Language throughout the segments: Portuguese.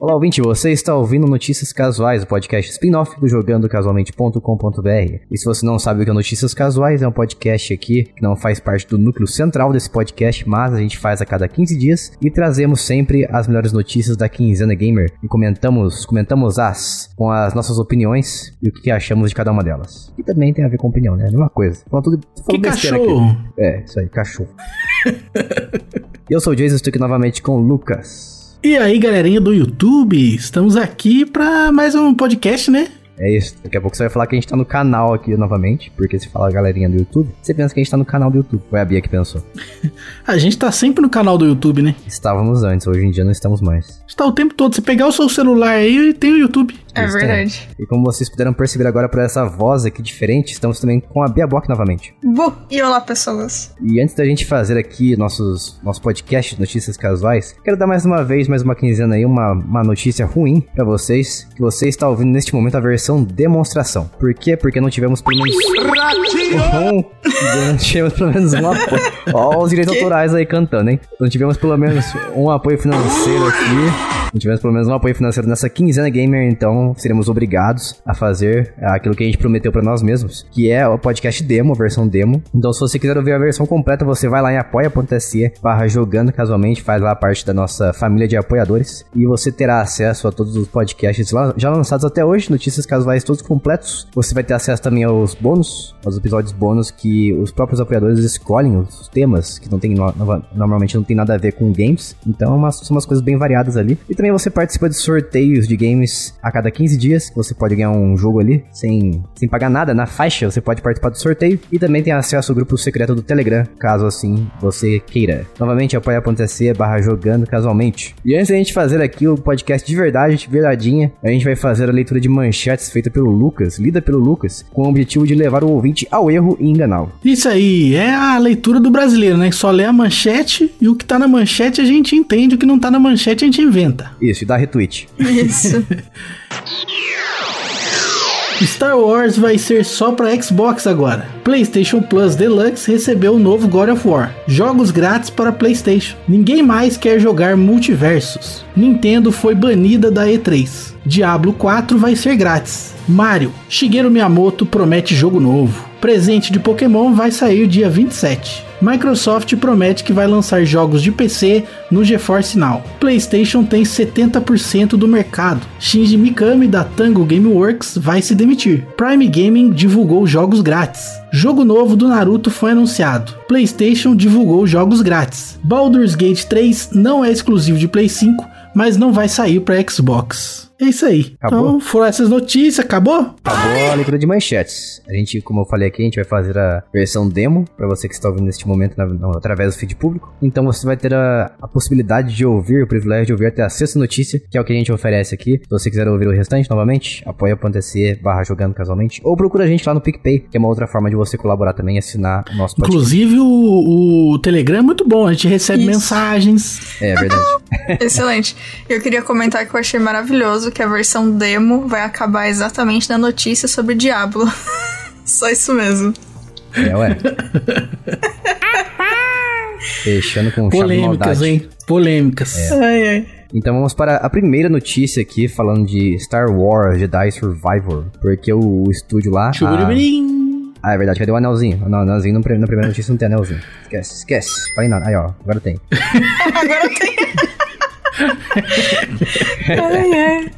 Olá, ouvinte, você está ouvindo Notícias Casuais, o podcast spin-off do jogandocasualmente.com.br. E se você não sabe o que é Notícias Casuais, é um podcast aqui que não faz parte do núcleo central desse podcast, mas a gente faz a cada 15 dias e trazemos sempre as melhores notícias da quinzena gamer e comentamos, comentamos as com as nossas opiniões e o que achamos de cada uma delas. E também tem a ver com opinião, né? A mesma coisa. Falando tudo, falando Que cachorro? aqui. É, isso aí, cachorro. Eu sou o Jason, estou aqui novamente com o Lucas. E aí, galerinha do YouTube, estamos aqui pra mais um podcast, né? É isso. Daqui a pouco você vai falar que a gente tá no canal aqui novamente, porque se fala galerinha do YouTube, você pensa que a gente tá no canal do YouTube. Foi a Bia que pensou. A gente tá sempre no canal do YouTube, né? Estávamos antes, hoje em dia não estamos mais. Está o tempo todo. Você pegar o seu celular aí e tem o YouTube. É Isso verdade. E como vocês puderam perceber agora por essa voz aqui diferente, estamos também com a Bia Bock novamente. Bu! E olá, pessoas. E antes da gente fazer aqui nossos, nosso podcast de notícias casuais, quero dar mais uma vez, mais uma quinzena aí, uma, uma notícia ruim pra vocês, que você está ouvindo neste momento a versão demonstração. Por quê? Porque não tivemos pelo menos... Um, não tivemos pelo menos um apoio. Ó os direitos autorais aí cantando, hein? Não tivemos pelo menos um apoio financeiro aqui. Tivemos pelo menos um apoio financeiro nessa quinzena gamer, então seremos obrigados a fazer aquilo que a gente prometeu pra nós mesmos, que é o podcast demo, versão demo. Então, se você quiser ouvir a versão completa, você vai lá em apoia.se barra jogando casualmente, faz lá parte da nossa família de apoiadores e você terá acesso a todos os podcasts lá- já lançados até hoje, notícias casuais todos completos. Você vai ter acesso também aos bônus, aos episódios bônus que os próprios apoiadores escolhem, os temas que não tem no- no- normalmente não tem nada a ver com games. Então, é são umas coisas bem variadas ali. E também você participa de sorteios de games a cada 15 dias, você pode ganhar um jogo ali sem, sem pagar nada na faixa, você pode participar do sorteio e também tem acesso ao grupo secreto do Telegram, caso assim você queira. Novamente apoia.se barra jogando casualmente. E antes da gente fazer aqui o podcast de verdade, de verdadeinha, a gente vai fazer a leitura de manchetes feita pelo Lucas, lida pelo Lucas, com o objetivo de levar o ouvinte ao erro e enganá-lo. Isso aí é a leitura do brasileiro, né? Que só lê a manchete e o que tá na manchete a gente entende, o que não tá na manchete a gente inventa. Isso, e dá retweet. Isso. Star Wars vai ser só para Xbox agora. PlayStation Plus Deluxe recebeu o novo God of War. Jogos grátis para PlayStation. Ninguém mais quer jogar multiversos. Nintendo foi banida da E3. Diablo 4 vai ser grátis. Mario, Shigeru Miyamoto promete jogo novo. Presente de Pokémon vai sair dia 27. Microsoft promete que vai lançar jogos de PC no GeForce Now. PlayStation tem 70% do mercado. Shinji Mikami da Tango Gameworks vai se demitir. Prime Gaming divulgou jogos grátis. Jogo novo do Naruto foi anunciado. PlayStation divulgou jogos grátis. Baldur's Gate 3 não é exclusivo de Play 5, mas não vai sair para Xbox. É isso aí. Acabou? Então foram essas notícias. Acabou? Acabou a leitura de manchetes. A gente, como eu falei aqui, a gente vai fazer a versão demo pra você que está ouvindo neste momento na- no- através do feed público. Então você vai ter a, a possibilidade de ouvir, o privilégio de ouvir até a sexta notícia, que é o que a gente oferece aqui. Se você quiser ouvir o restante novamente, apoia.se barra jogando casualmente. Ou procura a gente lá no PicPay, que é uma outra forma de você colaborar também e assinar o nosso podcast. Inclusive o, o Telegram é muito bom. A gente recebe Isso. mensagens. É verdade. Excelente. Eu queria comentar que eu achei maravilhoso que a versão demo vai acabar exatamente na notícia sobre Diablo. Só isso mesmo. É, ué. Fechando com Polêmicas, hein? Polêmicas. Ai, ai. Então vamos para a primeira notícia aqui, falando de Star Wars Jedi Survivor. Porque o, o estúdio lá. a-. Ah, é verdade, cadê o anelzinho? Não, anelzinho na primeira notícia não tem anelzinho. Esquece, esquece. Falei nada. Aí, ó, agora tem. Agora tem.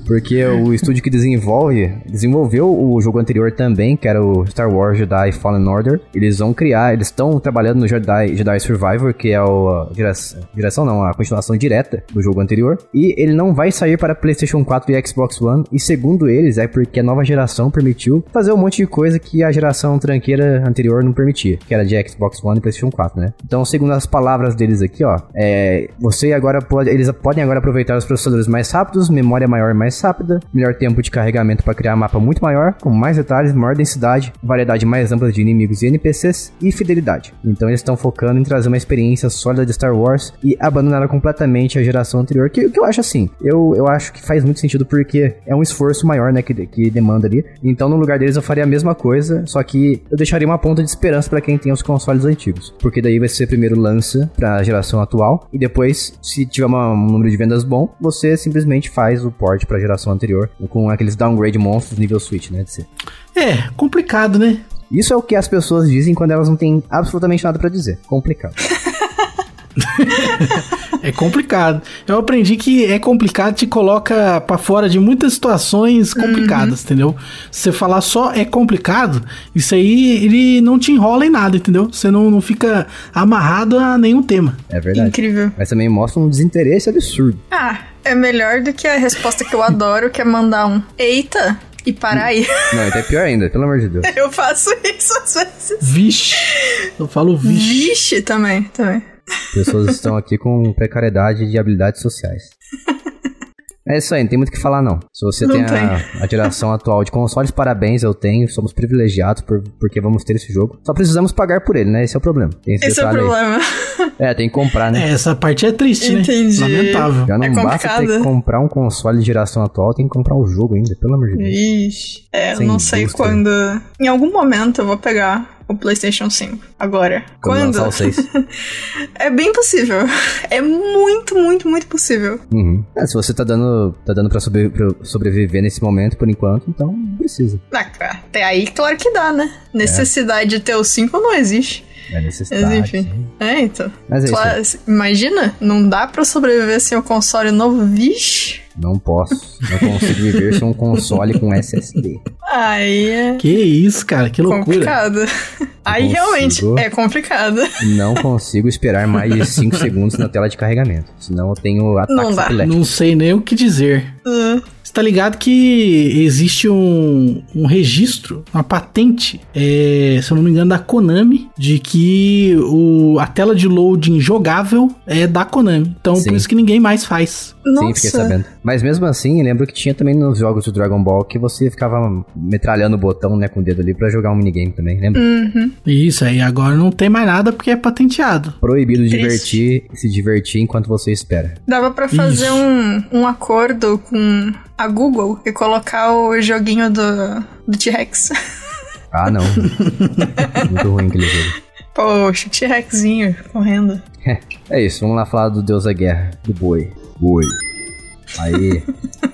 Porque o estúdio que desenvolve, desenvolveu o jogo anterior também, que era o Star Wars Jedi Fallen Order. Eles vão criar, eles estão trabalhando no Jedi, Jedi Survivor, que é a direção, direção não, a continuação direta do jogo anterior. E ele não vai sair para PlayStation 4 e Xbox One. E segundo eles, é porque a nova geração permitiu fazer um monte de coisa que a geração tranqueira anterior não permitia, que era de Xbox One e PlayStation 4, né? Então, segundo as palavras deles aqui, ó, é, você agora pode, eles podem agora aproveitar os processadores mais rápidos, memória maior e mais rápida, melhor tempo de carregamento para criar mapa muito maior, com mais detalhes, maior densidade, variedade mais ampla de inimigos e NPCs e fidelidade. Então eles estão focando em trazer uma experiência sólida de Star Wars e abandonaram completamente a geração anterior, que, que eu acho assim, eu, eu acho que faz muito sentido porque é um esforço maior, né, que, que demanda ali. Então no lugar deles eu faria a mesma coisa, só que eu deixaria uma ponta de esperança para quem tem os consoles antigos, porque daí vai ser primeiro lança para a geração atual e depois, se tiver uma- um número de vendas bom, você simplesmente faz o port pra geração anterior com aqueles downgrade monstros nível Switch, né? De ser. É, complicado, né? Isso é o que as pessoas dizem quando elas não têm absolutamente nada pra dizer. Complicado. É complicado. Eu aprendi que é complicado, te coloca pra fora de muitas situações complicadas, entendeu? Se você falar só é complicado, isso aí ele não te enrola em nada, entendeu? Você não, não fica amarrado a nenhum tema. É verdade. Incrível. Mas também mostra um desinteresse absurdo. Ah, é melhor do que a resposta que eu adoro, que é mandar um eita e parar aí. Não, então é pior ainda, pelo amor de Deus. Eu faço isso às vezes. Vixe. Eu falo vixe. Vixe, também, também. Pessoas estão aqui com precariedade de habilidades sociais. É isso aí, não tem muito o que falar não. Se você Não tem, tem. A, a geração atual de consoles, parabéns, eu tenho. Somos privilegiados por, porque vamos ter esse jogo. Só precisamos pagar por ele, né? Esse é o problema. Tem Esse é o aí. problema. É, tem que comprar, né? É, essa parte é triste, Entendi. né? Lamentável. Já não é basta ter que comprar um console de geração atual, tem que comprar o jogo ainda, pelo amor de Deus. Ixi. É, eu Sem não sei indústria. quando. Em algum momento eu vou pegar o PlayStation 5. Agora. Quando Quando? o 6. É bem possível. É muito, muito, muito possível. Uhum. É, se você tá dando, tá dando pra, sobre- pra sobreviver nesse momento, por enquanto, então não precisa. Ah, cara, Até aí, claro que dá, né? Necessidade de ter o 5 não existe. É necessidade. Mas enfim. É, então. Mas é isso Claro, aí. imagina, não dá pra sobreviver sem o console novo, vixe. Não posso. Não consigo viver sem um console com SSD. Aí é Que isso, cara, que loucura. complicado. Aí consigo. realmente é complicado. Não consigo esperar mais de 5 segundos na tela de carregamento. Senão eu tenho ataques Não dá. Não sei nem o que dizer. Hum, Você tá ligado que existe um, um registro, uma patente, é, se eu não me engano, da Konami, de que o, a tela de loading jogável é da Konami. Então Sim. por isso que ninguém mais faz. Sim, fiquei Nossa. sabendo. Mas mesmo assim, eu lembro que tinha também nos jogos do Dragon Ball que você ficava metralhando o botão, né, com o dedo ali pra jogar um minigame também, lembra? Uhum. Isso aí, agora não tem mais nada porque é patenteado. Proibido Triste. divertir se divertir enquanto você espera. Dava pra fazer Isso. um, um acordo com a Google e colocar o joguinho do, do T-Rex. Ah, não. Muito ruim aquele jogo. Poxa, T-Rexinho correndo. É isso, vamos lá falar do Deus da Guerra, do boi. Boi. Aí.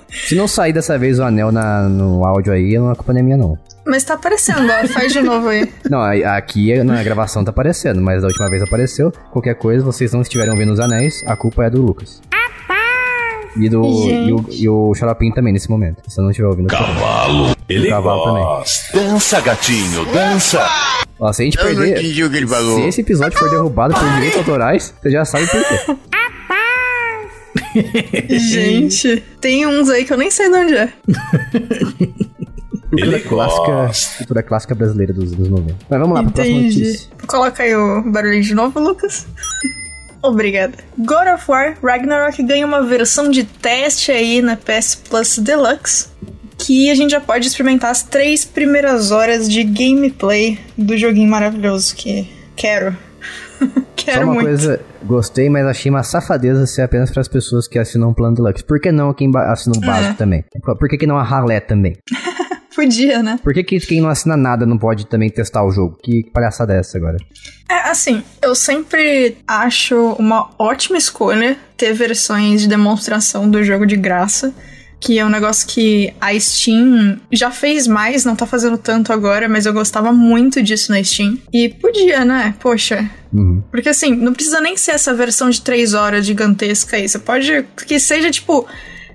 Se não sair dessa vez o anel na- no áudio aí, a culpa não é minha, não. Mas tá aparecendo, ó. Faz de novo aí. Não, aqui na gravação tá aparecendo, mas da última vez apareceu. Qualquer coisa, vocês não estiverem vendo os anéis, a culpa é do Lucas. E do e o, e o Xaropim também nesse momento. Se você não estiver ouvindo. Cavalo. Ele cavalo também. gosta. Dança, gatinho, dança. Ó, se a gente Eu perder. entendi o que ele falou. Se esse episódio for derrubado por direitos autorais, você já sabe por quê. Gente, tem uns aí que eu nem sei de onde é. Cultura clássica, cultura clássica brasileira dos anos 90. Mas vamos lá pra próxima notícia. Coloca aí o barulhinho de novo, Lucas. Obrigada. God of War Ragnarok ganha uma versão de teste aí na PS Plus Deluxe. Que a gente já pode experimentar as três primeiras horas de gameplay do joguinho maravilhoso que quero. Só quero uma muito. coisa, gostei, mas achei uma safadeza ser apenas para as pessoas que assinam o plano deluxe. Por que não quem assina o básico É. também? Por que, que não a ralé também? Podia, né? Por que, que quem não assina nada não pode também testar o jogo? Que palhaçada é essa agora? É, assim, eu sempre acho uma ótima escolha ter versões de demonstração do jogo de graça. Que é um negócio que a Steam já fez mais, não tá fazendo tanto agora, mas eu gostava muito disso na Steam. E podia, né? Poxa. Uhum. Porque assim, não precisa nem ser essa versão de 3 horas gigantesca aí. Você pode que seja tipo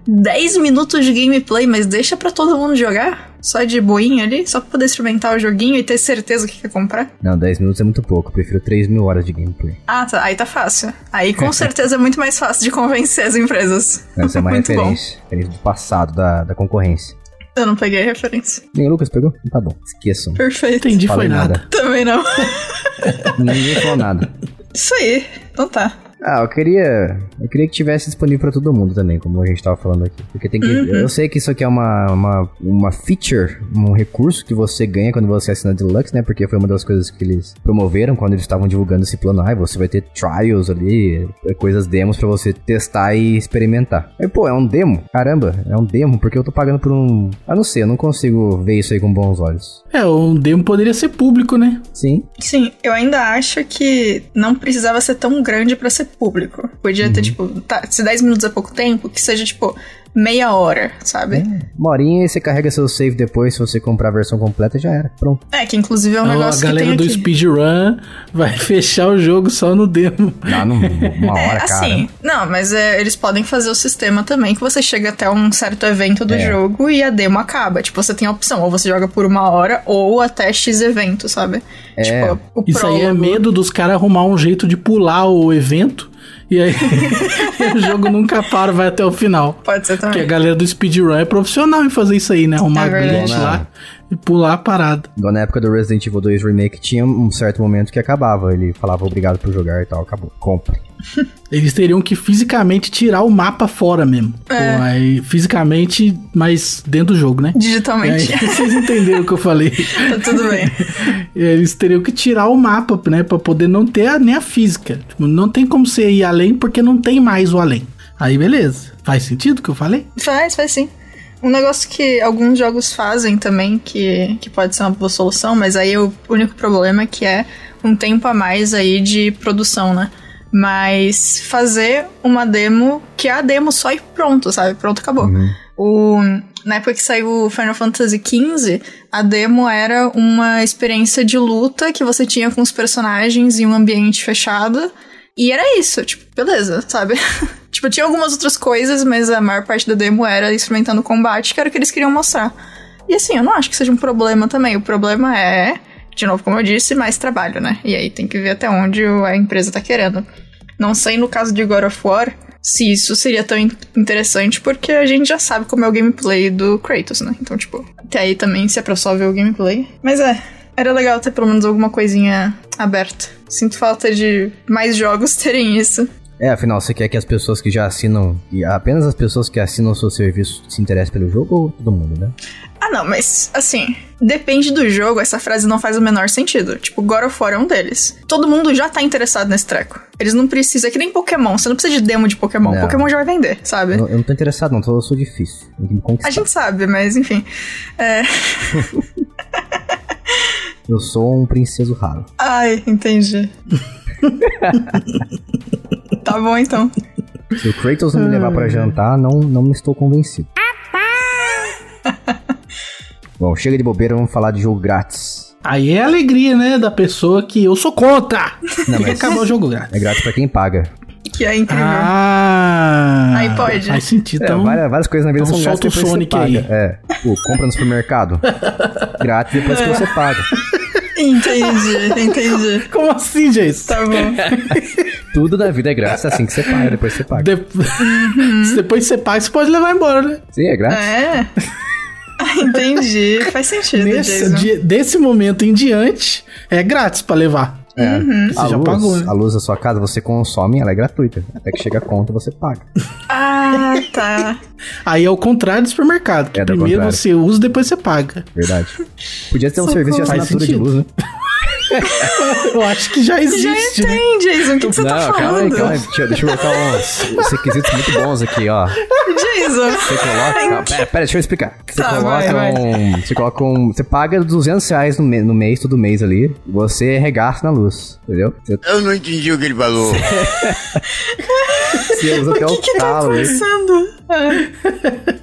10 minutos de gameplay, mas deixa pra todo mundo jogar. Só de boinha ali, só pra poder experimentar o joguinho e ter certeza que quer comprar. Não, 10 minutos é muito pouco. Eu prefiro 3 mil horas de gameplay. Ah, tá. Aí tá fácil. Aí com certeza é muito mais fácil de convencer as empresas. Essa é uma Muito bom. referência. Referência do passado, da, da concorrência. Eu não peguei a referência. Nem o Lucas pegou? Tá bom, esqueçam. Perfeito. Entendi, Falei foi nada. Também não. Ninguém falou nada. Isso aí. Então tá. Ah, eu queria. Eu queria que tivesse disponível pra todo mundo também, como a gente tava falando aqui. Porque tem que. Eu sei que isso aqui é uma, uma, uma feature, um recurso que você ganha quando você assina Deluxe, né? Porque foi uma das coisas que eles promoveram quando eles estavam divulgando esse plano. Ah, você vai ter trials ali, é, coisas demos pra você testar e experimentar. Aí, pô, é um demo? Caramba, é um demo, porque eu tô pagando por um. Ah, não sei, eu não consigo ver isso aí com bons olhos. É, o demo poderia ser público, né? Sim. Sim, eu ainda acho que não precisava ser tão grande pra ser público. Podia ter, tipo, tá, se 10 minutos é pouco tempo, que seja, tipo, meia hora, sabe? Uma horinha e você carrega seu save depois, se você comprar a versão completa, já era. Pronto. É, que inclusive é um Então, negócio a que galera tem do aqui. speedrun vai fechar o jogo só no demo. Dá num- uma hora, É, cara. assim, não, mas é, eles podem fazer o sistema também que você chega até um certo evento do É. jogo e a demo acaba. Tipo, você tem a opção, ou você joga por uma hora ou até X evento, sabe? É. Tipo, o Isso aí é prólogo. medo dos caras arrumar um jeito de pular o evento. E aí o jogo nunca para, vai até o final. Pode ser Porque a também. galera do speedrun é profissional em fazer isso aí, né? Arrumar É glitch lá e pular a parada. Igual na época do Resident Evil 2 Remake, tinha um certo momento que acabava. Ele falava obrigado por jogar e tal, acabou. Compre. Eles teriam que fisicamente tirar o mapa fora mesmo. É. Pô, aí, fisicamente, mas dentro do jogo, né? E aí, Digitalmente. vocês entenderam o que eu falei. tá tudo bem. Eles teriam que tirar o mapa, né? Pra poder não ter a- nem a física. Tipo, não tem como você ir além porque não tem mais o além. Aí beleza. Faz sentido o que eu falei? Faz, faz sim. Um negócio que alguns jogos fazem também, que, que pode ser uma boa solução, mas aí o único problema é que é um tempo a mais aí de produção, né? Mas fazer uma demo que é a demo só e pronto, sabe? Pronto, acabou. O, na época que saiu o Final Fantasy XV, a demo era uma experiência de luta que você tinha com os personagens em um ambiente fechado. E era isso, tipo, beleza, sabe? tipo, tinha algumas outras coisas, mas a maior parte da demo era experimentando combate, que era o que eles queriam mostrar. E assim, eu não acho que seja um problema também. O problema é, de novo, como eu disse, mais trabalho, né? E aí tem que ver até onde a empresa tá querendo. Não sei no caso de God of War se isso seria tão in- interessante, porque a gente já sabe como é o gameplay do Kratos, né? Então, tipo, até aí também se é pra só ver o gameplay. Mas é, era legal ter pelo menos alguma coisinha aberta. Sinto falta de mais jogos terem isso. É, afinal, você quer que as pessoas que já assinam, e apenas as pessoas que assinam o seu serviço se interessem pelo jogo ou todo mundo, né? Ah, não, mas assim, depende do jogo, essa frase não faz o menor sentido. Tipo, God of War é um deles. Todo mundo já tá interessado nesse treco. Eles não precisam, é que nem Pokémon, você não precisa de demo de Pokémon. Não. Pokémon já vai vender, sabe? Eu, eu não tô interessado, não, tô- eu sou difícil. A gente sabe, mas enfim. É... Eu sou um princeso raro. Ai, entendi. tá bom então. Se o Kratos não me levar pra jantar, não, não estou convencido. Bom, chega de bobeira, vamos falar de jogo grátis. Aí é a alegria, né? Da pessoa que eu sou contra. Não, mas- acabar o jogo grátis. É grátis pra quem paga. Que é incrível. Ah! Aí pode. Faz sentido. É, Então, várias, várias coisas na vida então são solta grátis o depois Sonic você aí. É, tipo, compra no supermercado. grátis depois que você paga. Entendi, entendi. como assim, Jason? Tá bom. Tudo na vida é grátis, assim que você paga, depois você paga. De- Se depois você paga, você pode levar embora, né? Sim, é grátis. É. Ah, Entendi. Faz sentido, Nesse, Jason. dia- desse momento em diante, é grátis pra levar. É. Você A, já luz, pagou, né? a luz da sua casa você consome, ela é gratuita. Até que chega a conta, você paga. Ah, tá. Aí é o contrário do supermercado. Que É, do primeiro contrário. você usa, depois você paga. Verdade. Podia ter um Socorro. serviço de assinatura de luz, né? Eu acho que já Já existe, né? tem, Jason. O que, que você tá calma aí, falando? calma aí. Deixa, deixa eu colocar uns, uns requisitos muito bons aqui, ó. Jason. Você coloca. Não, pera, pera, deixa eu explicar. Você Tá, coloca vai, vai. um. Você coloca um. Você paga 200 reais no, no mês, todo mês ali. Você regasta na luz. Entendeu? Você, Eu não entendi o que ele falou. você usa até O o que, que tá talo? Ah,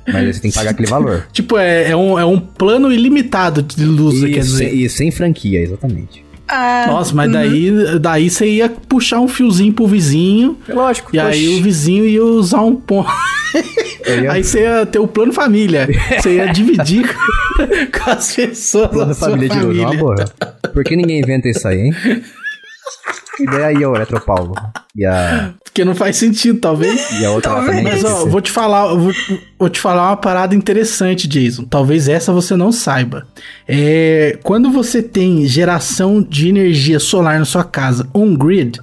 Mas aí você tem que pagar aquele valor. Tipo, é, é, um, é um plano ilimitado de luz, quer E, dizer. sem, e sem franquia, exatamente. Ah, Nossa, mas daí, daí você ia puxar um fiozinho pro vizinho. Lógico. E aí o vizinho ia usar um ponto. Ia- Aí você ia ter o plano família. Você ia dividir com, as pessoas Plano da sua família de luz, é uma família. boa. Por que ninguém inventa isso aí, hein? Que ideia aí, ô Eletropaulo. E a, Porque não faz sentido, talvez. e a outra Talvez. também. Mas ó, vou te falar, vou, vou te falar uma parada interessante, Jason. Talvez essa você não saiba. É, quando você tem geração de energia solar na sua casa on-grid,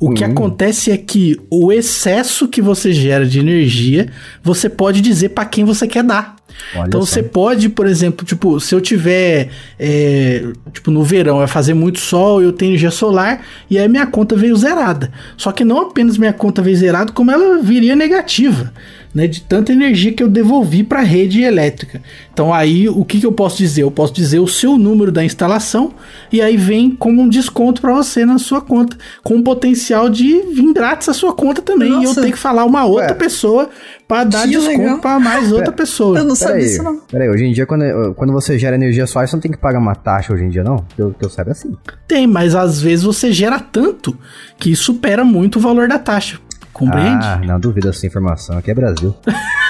o Hum. que acontece é que o excesso que você gera de energia, você pode dizer para quem você quer dar. Olha então só. você pode, por exemplo, tipo, se eu tiver, é, tipo, no verão vai fazer muito sol, eu tenho energia solar e aí minha conta veio zerada. Só que não apenas minha conta veio zerada, como ela viria negativa. Né, de tanta energia que eu devolvi para a rede elétrica. Então aí o que, que eu posso dizer? Eu posso dizer o seu número da instalação e aí vem como um desconto para você na sua conta, com o potencial de vir grátis a sua conta também. E eu Nossa. tenho que falar uma outra Ué. pessoa para dar Que desconto para mais outra pessoa. Eu não sabia Peraí, disso, não. peraí, hoje em dia, quando, quando você gera energia solar, você não tem que pagar uma taxa hoje em dia, não? Que eu, que eu saiba assim. Tem, mas às vezes você gera tanto que supera muito o valor da taxa. Compreende? Ah, não duvido dessa informação. Aqui é Brasil.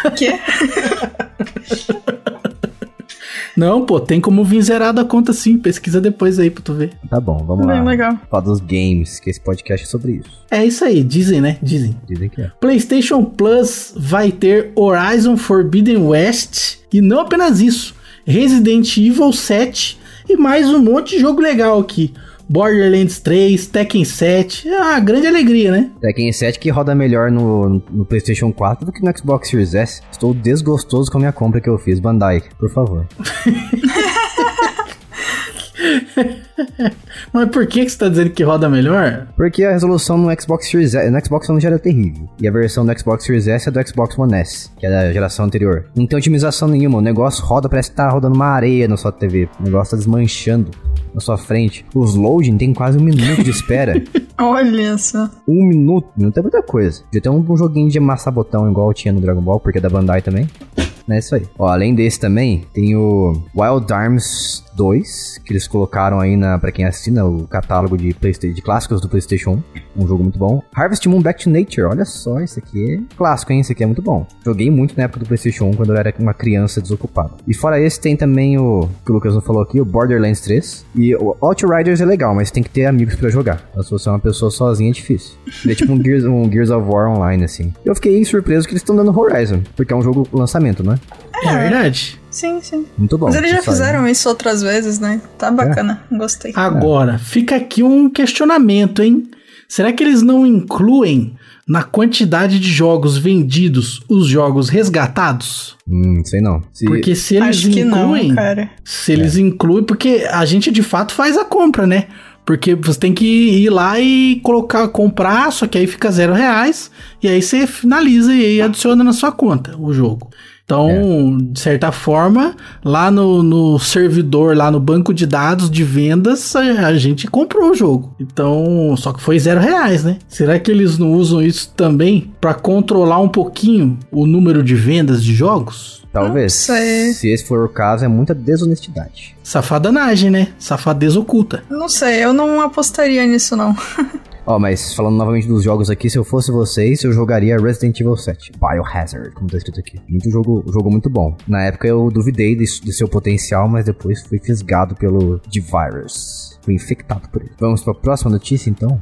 O quê? Não, pô, tem como vir zerado a conta sim. Pesquisa depois aí pra tu ver. Tá bom, vamos Bem lá. legal. Falar dos games, que esse podcast é sobre isso. É isso aí, dizem, né? Dizem. Dizem que é. PlayStation Plus vai ter Horizon Forbidden West e não apenas isso, Resident Evil 7 e mais um monte de jogo legal aqui. Borderlands 3, Tekken 7, ah, grande alegria, né? Tekken 7 que roda melhor no, no PlayStation 4 do que no Xbox Series S. Estou desgostoso com a minha compra que eu fiz. Bandai, por favor. Mas por que, que você tá dizendo que roda melhor? Porque a resolução no Xbox Series S, no Xbox One já era terrível. E a versão do Xbox Series S é do Xbox One S, que é da geração anterior. Não tem otimização nenhuma. O negócio roda, parece que tá rodando uma areia na sua TV. O negócio tá desmanchando na sua frente. Os loading tem quase um minuto de espera. Olha só. um minuto. Não tem muita coisa. Podia ter um, um joguinho de amassar botão igual tinha no Dragon Ball, porque é da Bandai também. É isso aí. Ó, além desse também, tem o Wild Arms 2, que eles colocaram aí na, pra quem assina o catálogo de, de clássicos do PlayStation 1. Um jogo muito bom. Harvest Moon Back to Nature, olha só, isso aqui é clássico, hein? Isso aqui é muito bom. Joguei muito na época do PlayStation 1, quando eu era uma criança desocupada. E fora esse, tem também o que o Lucas não falou aqui, o Borderlands 3. E o Outriders é legal, mas tem que ter amigos pra jogar. Se você é uma pessoa sozinha, é difícil. É tipo um Gears, um Gears of War online, assim. Eu fiquei surpreso que eles estão dando Horizon, porque é um jogo lançamento, né? É, verdade. Sim, sim. Muito bom. Mas eles já aí. fizeram isso outras vezes, né? Tá bacana. Gostei. Agora, fica aqui um questionamento, hein? Será que eles não incluem na quantidade de jogos vendidos os jogos resgatados? Hum, sei não. Se... Porque se eles Acho que incluem. não, cara. Se eles incluem, porque a gente de fato faz a compra, né? Porque você tem que ir lá e colocar, comprar, só que aí fica zero reais, e aí você finaliza e aí adiciona na sua conta o jogo. Então, de certa forma, lá no, no servidor, lá no banco de dados de vendas, a, a gente comprou o jogo. Então, só que foi zero reais, né? Será que eles não usam isso também para controlar um pouquinho o número de vendas de jogos? Talvez. Se esse for o caso, é muita desonestidade. Safadanagem, né? Safadeza oculta. Não sei, eu não apostaria nisso, não. Ó, mas falando novamente dos jogos aqui, se eu fosse vocês, eu jogaria Resident Evil 7. Biohazard, como tá escrito aqui. Muito jogo, jogo muito bom. Na época eu duvidei de, de seu potencial, mas depois fui fisgado pelo D-Virus. Fui infectado por ele. Vamos pra próxima notícia, então?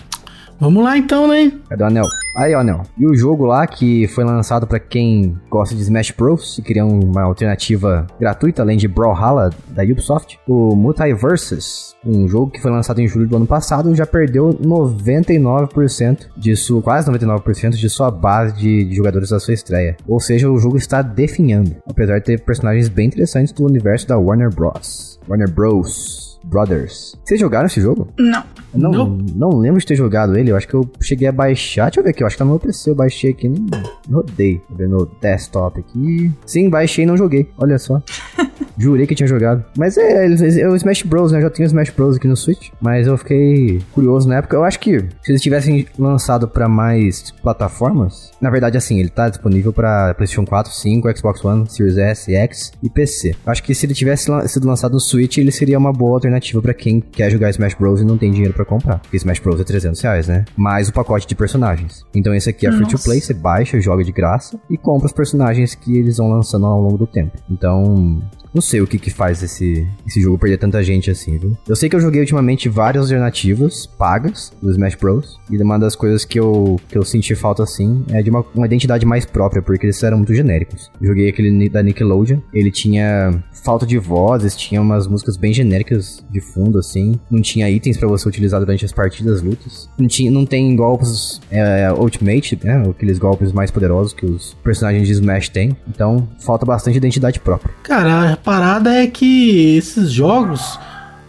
Vamos lá então, né? Cadê o Anel? Aí, ó, Anel. E o jogo lá que foi lançado pra quem gosta de Smash Bros. e queria uma alternativa gratuita, além de Brawlhalla da Ubisoft, o Multiverses, um jogo que foi lançado em julho do ano passado, já perdeu 99% de sua, quase 99% de sua base de, de jogadores da sua estreia. Ou seja, o jogo está definhando, apesar de ter personagens bem interessantes do universo da Warner Bros. Warner Bros. Brothers. Vocês jogaram esse jogo? Não. Não, Não. não lembro de ter jogado ele. Eu acho que eu cheguei a baixar. Deixa eu ver aqui. Eu acho que tá no meu PC. Eu baixei aqui. Não, não rodei. Vou ver no desktop aqui. Sim, baixei e não joguei. Olha só. Jurei que tinha jogado. Mas é, é o Smash Bros, né? Eu já tenho o Smash Bros aqui no Switch. Mas eu fiquei curioso na época. Eu acho que se eles tivessem lançado pra mais plataformas. Na verdade, assim, ele tá disponível pra PlayStation 4, 5, Xbox One, Series S, X e PC. Eu acho que se ele tivesse lan- sido lançado no Switch, ele seria uma boa alternativa pra quem quer jogar Smash Bros e não tem dinheiro pra comprar. Porque Smash Bros é 300 reais, né? Mais o pacote de personagens. Então esse aqui é free to play, você baixa, joga de graça e compra os personagens que eles vão lançando ao longo do tempo. Então, não sei o que que faz esse, esse jogo perder tanta gente assim, viu? Eu sei que eu joguei ultimamente várias alternativas pagas do Smash Bros. E uma das coisas que eu, que eu senti falta assim é de uma, uma identidade mais própria, porque eles eram muito genéricos. Joguei aquele da Nickelodeon, ele tinha falta de vozes, tinha umas músicas bem genéricas de fundo, assim. Não tinha itens pra você utilizar durante as partidas, lutas. Não, tinha, não tem golpes é, Ultimate, né? Aqueles golpes mais poderosos que os personagens de Smash têm. Então, falta bastante identidade própria. Cara, a parada é que esses jogos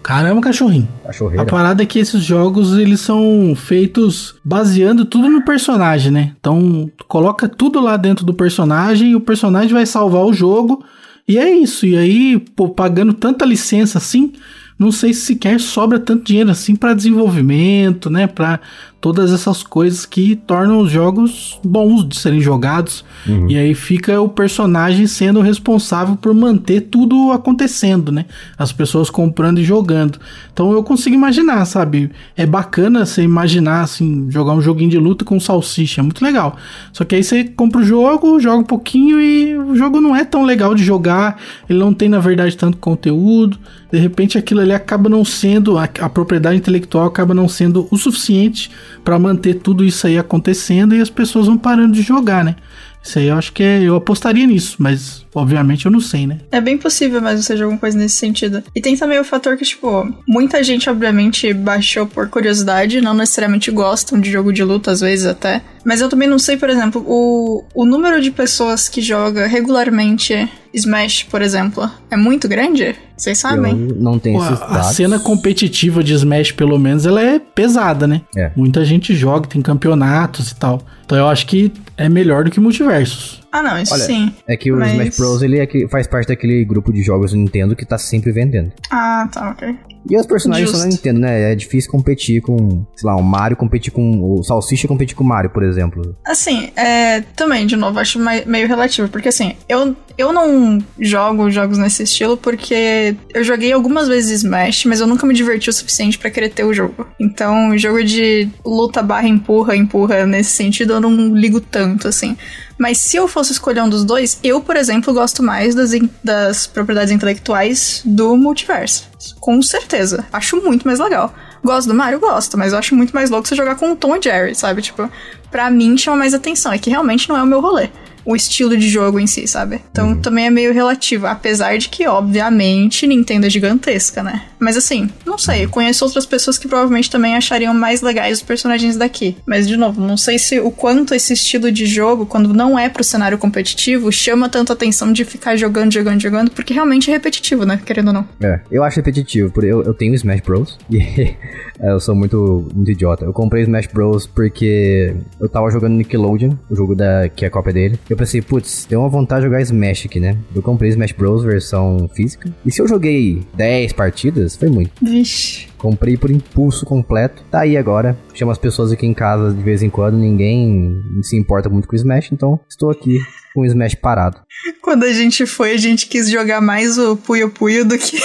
Caramba, cachorrinho. A Cachorreira. parada é que esses jogos eles são feitos baseando tudo no personagem, né? Então, coloca tudo lá dentro do personagem e o personagem vai salvar o jogo. E é isso. E aí, pô, pagando tanta licença assim, não sei se sequer sobra tanto dinheiro assim pra desenvolvimento, né? Pra todas essas coisas que tornam os jogos bons de serem jogados. E aí fica o personagem sendo responsável por manter tudo acontecendo, né? As pessoas comprando e jogando. Então eu consigo imaginar, sabe? É bacana você imaginar, assim, jogar um joguinho de luta com salsicha. É muito legal. Só que aí você compra o jogo, joga um pouquinho e o jogo não é tão legal de jogar. Ele não tem, na verdade, tanto conteúdo. De repente aquilo ali acaba não sendo, a, a propriedade intelectual acaba não sendo o suficiente para manter tudo isso aí acontecendo e as pessoas vão parando de jogar, né? Isso aí eu acho que é, eu apostaria nisso, mas obviamente eu não sei, né? É bem possível mesmo seja alguma coisa nesse sentido. E tem também o fator que, tipo, muita gente, obviamente, baixou por curiosidade, não necessariamente gostam de jogo de luta, às vezes até. Mas eu também não sei, por exemplo, o, o número de pessoas que joga regularmente Smash, por exemplo, é muito grande? Vocês sabem? Eu não Pô, esses a, a dados. cena competitiva de Smash, pelo menos, ela é pesada, né? É. Muita gente joga, tem campeonatos e tal. Então eu acho que é melhor do que multiversos. Ah, não, isso Olha, sim. É que o Mas- Smash Bros. ele é que faz parte daquele grupo de jogos do Nintendo que tá sempre vendendo. Ah, tá, ok. E os personagens são da Justo. Nintendo, né? É difícil competir com, sei lá, o Mario competir com. O Salsicha competir com o Mario, por exemplo. Assim, é, também, de novo, acho meio relativo, porque assim, eu, eu não jogo jogos nesse estilo porque eu joguei algumas vezes Smash, mas eu nunca me diverti o suficiente pra querer ter o jogo. Então, jogo de luta barra empurra, empurra, nesse sentido, eu não ligo tanto, assim. Mas se eu fosse escolher um dos dois, eu, por exemplo, gosto mais das, das propriedades intelectuais do multiverso. Com certeza. Acho muito mais legal. Gosto do Mario? Gosto, mas eu acho muito mais louco você jogar com o Tom e Jerry, sabe? Tipo, pra mim chama mais atenção. É que realmente não é o meu rolê. O estilo de jogo em si, sabe? Então também é meio relativo. Apesar de que, obviamente, Nintendo é gigantesca, né? Mas assim, não sei. Eu conheço outras pessoas que provavelmente também achariam mais legais os personagens daqui. Mas, de novo, não sei se o quanto esse estilo de jogo, quando não é pro cenário competitivo, chama tanto atenção de ficar jogando, jogando, jogando, porque realmente é repetitivo, né? Querendo ou não. É, eu acho repetitivo, porque eu, eu tenho Smash Bros. E é, eu sou muito, muito idiota. Eu comprei Smash Bros. porque eu tava jogando Nickelodeon, o jogo da, que é a cópia dele. Eu pensei, putz, tem uma vontade de jogar Smash aqui, né? Eu comprei Smash Bros. versão física. E se eu joguei 10 partidas, foi muito. Vixe. Comprei por impulso completo. Tá aí agora. Chamo as pessoas aqui em casa de vez em quando. Ninguém se importa muito com o Smash, então estou aqui com o Smash parado. Quando a gente foi, a gente quis jogar mais o Puyo Puyo do que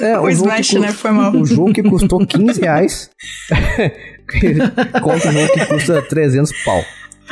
É, o jogo Smash, né? Foi mal. O jogo que custou 15 reais. Contra um jogo que custa 300 pau.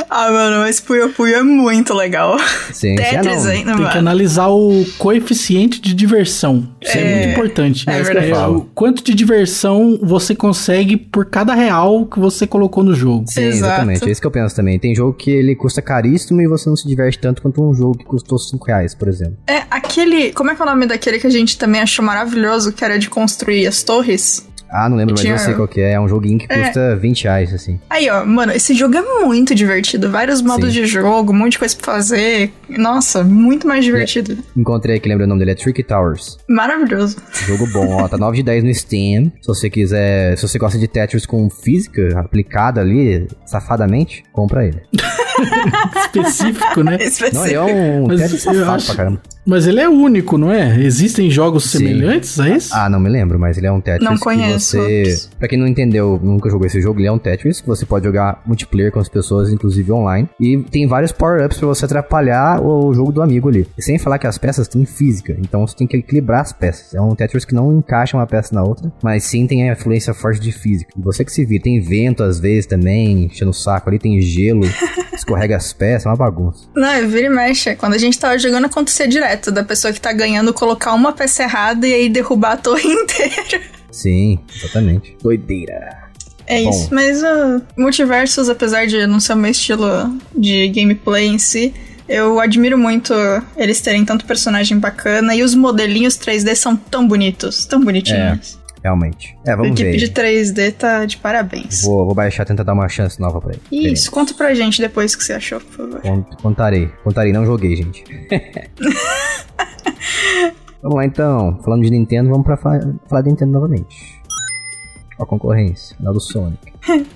Ah, mano, mas Puyo Puyo é muito legal. Sim, sim, Tetris não. ainda, Tem que mano. analisar o coeficiente de diversão. Isso é, É, muito importante. é verdade. o quanto de diversão você consegue por cada real que você colocou no jogo. Sim, Exato. exatamente. É isso que eu penso também. Tem jogo que ele custa caríssimo e você não se diverte tanto quanto um jogo que custou 5 reais, por exemplo. É aquele. Como é que é o nome daquele que a gente também achou maravilhoso, que era de construir as torres? Ah, não lembro, mas Tinha- eu sei qual que é. É um joguinho que É. custa 20 reais, assim. Aí, ó, mano, esse jogo é muito divertido. Vários modos Sim. de jogo, um monte de coisa pra fazer. Nossa, muito mais divertido. Encontrei aqui, lembra o nome dele? É Tricky Towers. Maravilhoso. Jogo bom, ó. Tá 9 de 10 no Steam. Se você quiser... Se você gosta de Tetris com física aplicada ali, safadamente, compra ele. Específico, né? Não, ele é um Mas safado acho- pra caramba. Mas ele é único, não é? Existem jogos Sim. semelhantes a esse? Ah, não me lembro, mas ele é um Tetris Não que conheço você... Pra quem não entendeu, nunca jogou esse jogo, ele é um Tetris que você pode jogar multiplayer com as pessoas, inclusive online. E tem vários power-ups pra você atrapalhar o jogo do amigo ali. E sem falar que as peças têm física, então você tem que equilibrar as peças. É um Tetris que não encaixa uma peça na outra, mas sim tem a influência forte de física. E você que se vira, tem vento às vezes também, enchendo o saco ali, tem gelo, escorrega as peças, é uma bagunça. Não, vira e mexe. Quando a gente tava jogando, acontecia direto da pessoa que tá ganhando colocar uma peça errada e aí derrubar a torre inteira. Sim, exatamente. Doideira. É Bom. isso. Mas o Multiversus, apesar de não ser o meu estilo de gameplay em si, eu admiro muito eles terem tanto personagem bacana e os modelinhos 3D são tão bonitos, tão bonitinhos. Realmente. É, a vamos equipe ver. de 3D tá de parabéns. Vou, vou baixar, tentar dar uma chance nova pra ele. Isso, conta pra gente depois o que você achou, por favor. Cont- Contarei. Contarei, não joguei, gente. Vamos lá então, falando de Nintendo, vamos pra fa falar de Nintendo novamente. Ó a concorrência, da do Sonic.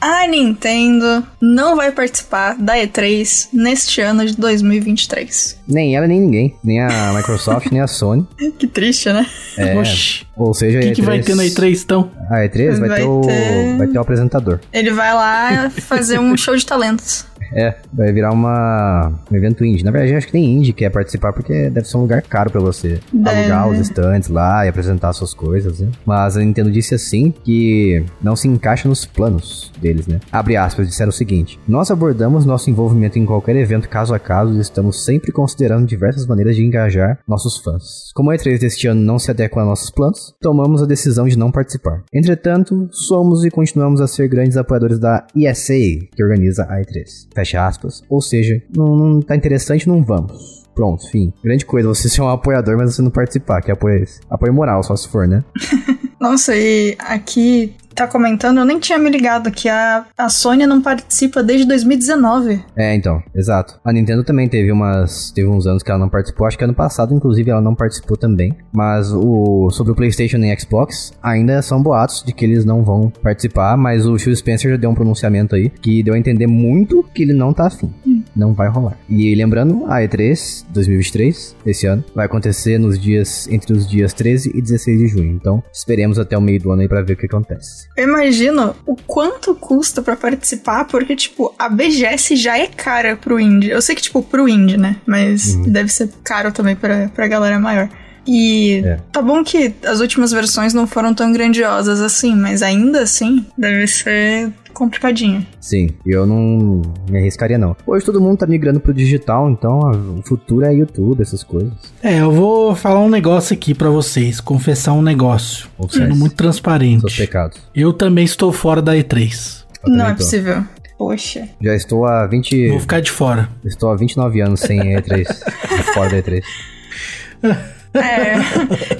A Nintendo não vai participar da E3 neste ano de 2023. Nem ela, nem ninguém. Nem a Microsoft, nem a Sony. Que triste, né? É, Oxi. ou seja, O que, que vai E3 ter na E3 então? A E3 vai, Vai ter o, ter- vai ter o apresentador. Ele vai lá fazer um show de talentos. É, vai virar uma, um evento indie. Na verdade, acho que nem indie quer participar, porque deve ser um lugar caro pra você Deve. alugar os estantes lá e apresentar suas coisas, né? Mas a Nintendo disse assim que não se encaixa nos planos deles, né? Abre aspas, disseram o seguinte: Nós abordamos nosso envolvimento em qualquer evento caso a caso e estamos sempre considerando diversas maneiras de engajar nossos fãs. Como a E3 deste ano não se adequa a nossos planos, tomamos a decisão de não participar. Entretanto, somos e continuamos a ser grandes apoiadores da ESA, que organiza a E3. Fecha aspas. Ou seja, não, não tá interessante, não vamos. Pronto, fim. Grande coisa, você ser um apoiador, mas você não participar, que apoio é esse? Apoio moral, só se for, né? Nossa, e aqui tá comentando, eu nem tinha me ligado que a, a Sony não participa desde 2019. É, então, exato. A Nintendo também teve umas. Teve uns anos que ela não participou. Acho que ano passado, inclusive, ela não participou também. Mas o sobre o PlayStation e Xbox, ainda são boatos de que eles não vão participar. Mas o Phil Spencer já deu um pronunciamento aí que deu a entender muito que ele não tá afim. Não vai rolar. E lembrando, a E3 2023, esse ano, vai acontecer nos dias. entre os dias 13 e 16 de junho. Então, esperemos até o meio do ano aí pra ver o que acontece. Eu imagino o quanto custa pra participar, porque, tipo, a BGS já é cara pro indie. Eu sei que, tipo, pro indie, né? Mas deve ser caro também pra, pra galera maior. E É. tá bom que as últimas versões não foram tão grandiosas assim, mas ainda assim deve ser complicadinho. Sim, eu não me arriscaria não. Hoje todo mundo tá migrando pro digital, então o futuro é YouTube, essas coisas. É, eu vou falar um negócio aqui pra vocês, confessar um negócio. Confesse. Sendo muito Seus transparente. pecados. Eu também estou fora da E3. Eu não é tô. possível. Poxa. Já estou há 20. Vou ficar de fora. Estou há 29 anos sem E3. de fora da E3. É.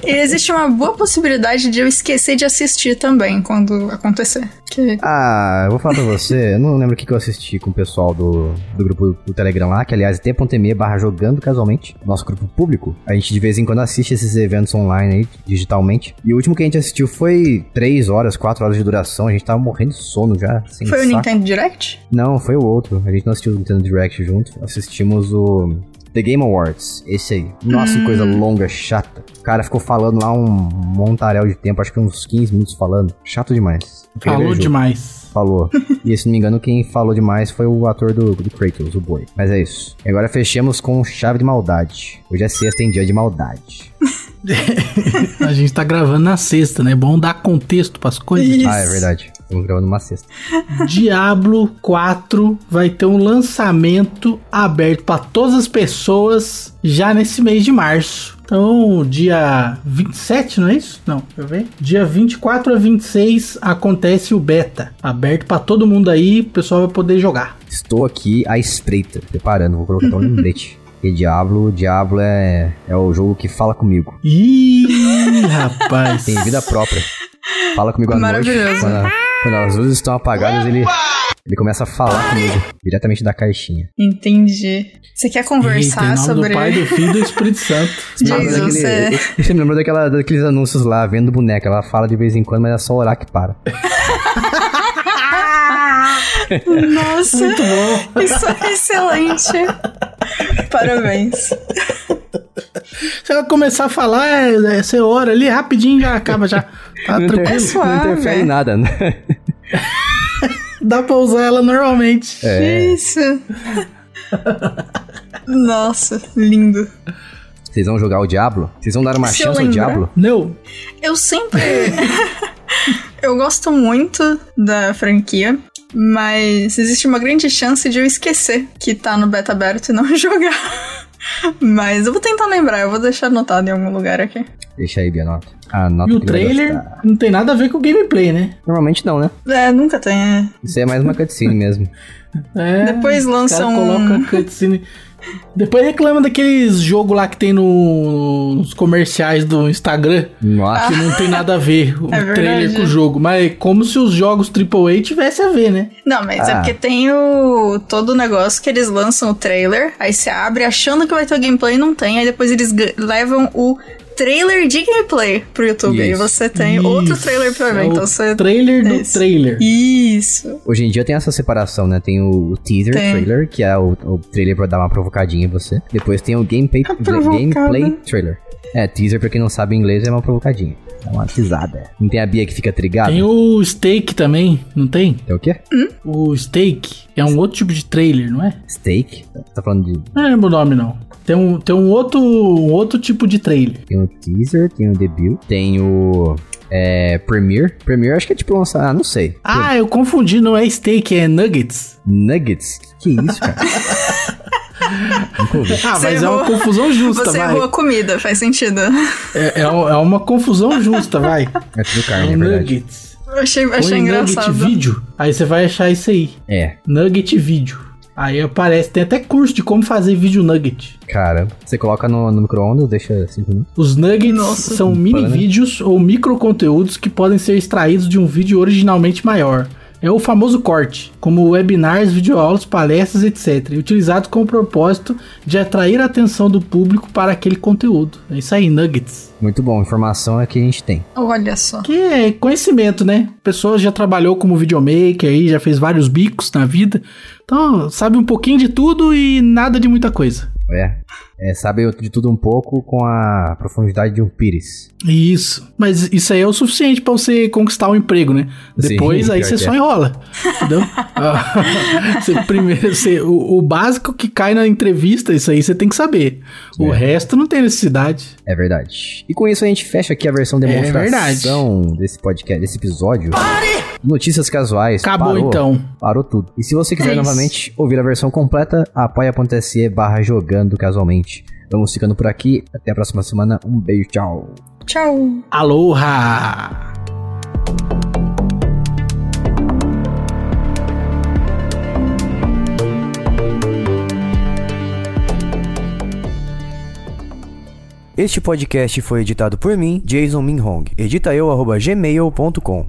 e existe uma boa possibilidade de eu esquecer de assistir também quando acontecer. Que Ah, eu vou falar pra você, eu não lembro o que que eu assisti com o pessoal do, do grupo do Telegram lá, que aliás é t.me barra jogando casualmente, nosso grupo público. A gente de vez em quando assiste esses eventos online aí, digitalmente. E o último que a gente assistiu foi 3 horas, 4 horas de duração, a gente tava morrendo de sono já. Foi o saco. Nintendo Direct? Não, foi o outro. A gente não assistiu o Nintendo Direct junto. Assistimos o The Game Awards. Esse aí. Nossa, que coisa longa, chata. O cara ficou falando lá um montaréu de tempo, acho que uns 15 minutos falando. Chato demais. Falou demais. Falou. e se não me engano, quem falou demais foi o ator do, do Kratos, o Boi. Mas é isso. E agora fechemos com chave de maldade. Hoje é sexta em dia de maldade. A gente tá gravando na sexta, né? É bom dar contexto pras coisas. Isso. Ah, é verdade. Estamos gravando uma sexta. Diablo 4 vai ter um lançamento aberto para todas as pessoas já nesse mês de março. Então, dia 27, não é isso? Não, deixa eu ver. Dia 24 a 26 acontece o beta, aberto para todo mundo aí, o pessoal vai poder jogar. Estou aqui à espreita, preparando. Vou colocar um lembrete. E Diablo, Diablo é, é o jogo que fala comigo. Ih, rapaz. Tem vida própria. Fala comigo à noite. Maravilhoso. Quando, quando as luzes estão apagadas, ele, ele começa a falar comigo. Diretamente da caixinha. Entendi. Você quer Eita, conversar nome sobre. do Pai, do Filho e do Espírito Santo. Você me lembrou Jesus, daquele- é. Você me lembrou daquela, daqueles anúncios lá, vendo boneca. Ela fala de vez em quando, mas é só orar que para. Nossa, Muito bom. isso é excelente. Parabéns. Se ela começar a falar, é, é, você ora ali, rapidinho já acaba já. Tá não, tranquilo. interfere, suave. não interfere em nada, né? Dá pra usar ela normalmente. É. Isso. Nossa, lindo. Vocês vão jogar o Diablo? Vocês vão dar uma Se chance ao. Diablo? Não. Eu sempre. eu gosto muito da franquia, mas existe uma grande chance de eu esquecer que tá no beta aberto e não jogar. Mas eu vou tentar lembrar, eu vou deixar anotado em algum lugar aqui. Deixa aí, Bianota. Anota E o que ele vai trailer não tem nada a ver com o gameplay, né? Normalmente não, né? É, nunca tem. é. Isso aí é mais uma cutscene mesmo. É, Depois os lança cara um- coloca cutscene. Depois reclama daqueles jogos lá que tem no- nos comerciais do Instagram, Nossa. que não tem nada a ver o É trailer com o jogo. Mas é como se os jogos AAA tivessem a ver, né? Não, mas é Ah. porque tem o todo o negócio que eles lançam o trailer, aí você abre achando que vai ter o gameplay e não tem, aí depois eles levam o trailer de gameplay pro YouTube. E Isso. você tem outro Isso, trailer pra ver. é então o você. trailer do Isso. trailer. Isso. Hoje em dia tem essa separação, né? Tem o, teaser Tem. trailer, que é o, o trailer pra dar uma provocadinha em você. Depois tem o gameplay, provocada. gameplay trailer. É, teaser, pra quem não sabe inglês, é uma provocadinha. É uma pisada. Não tem a Bia que fica trigada? Tem o steak também, não tem? Tem o quê? O steak é um outro tipo de trailer, não é? Steak? Tá falando de... Não lembro o nome, não. Tem um, tem um outro, um outro tipo de trailer. Tem o teaser, tem o debut, tem o... É, Premiere. Premiere acho que é tipo lançar... Ah, não sei. Ah, eu confundi, não é steak, é nuggets. Nuggets? Que isso, cara? Ah, Você mas é errou. uma confusão justa, Você vai. errou a comida, faz sentido. É, é, é uma confusão justa, vai. É tudo É carne, é verdade. nuggets. Eu achei, achei Põe nugget engraçado. vídeo, aí você vai achar isso aí. É, Nugget vídeo. Aí aparece, tem até curso de como fazer vídeo nugget. cara. Você coloca no, no micro-ondas, deixa 5 minutos. Os nuggets Nossa. são mini vídeos ou micro conteúdos que podem ser extraídos de um vídeo originalmente maior. É o famoso corte, como webinars, videoaulas, palestras, etc. Utilizado com o propósito de atrair a atenção do público para aquele conteúdo. É isso aí, nuggets. Muito bom, informação é que a gente tem. Olha só. Que é conhecimento, né? A pessoa já trabalhou como videomaker aí, já fez vários bicos na vida. Então, sabe um pouquinho de tudo e nada de muita coisa. É. É, sabe de tudo um pouco com a profundidade de um pires. Isso. Mas isso aí é o suficiente pra você conquistar um emprego, né? Sim, Depois aí você que só é. enrola. Entendeu? Você primeiro, você- o, o básico que cai na entrevista, isso aí você tem que saber. O É. resto não tem necessidade. É verdade. E com isso a gente fecha aqui a versão É demonstração desse podcast, desse episódio. Notícias casuais. Acabou Parou. então. Parou tudo. E se você quiser É novamente ouvir a versão completa, apoia.se barra jogando casualmente. Vamos ficando por aqui. Até a próxima semana. Um beijo, tchau. Tchau. Aloha! Este podcast foi editado por mim, Jason Minhong. Edita eu, arroba gmail.com.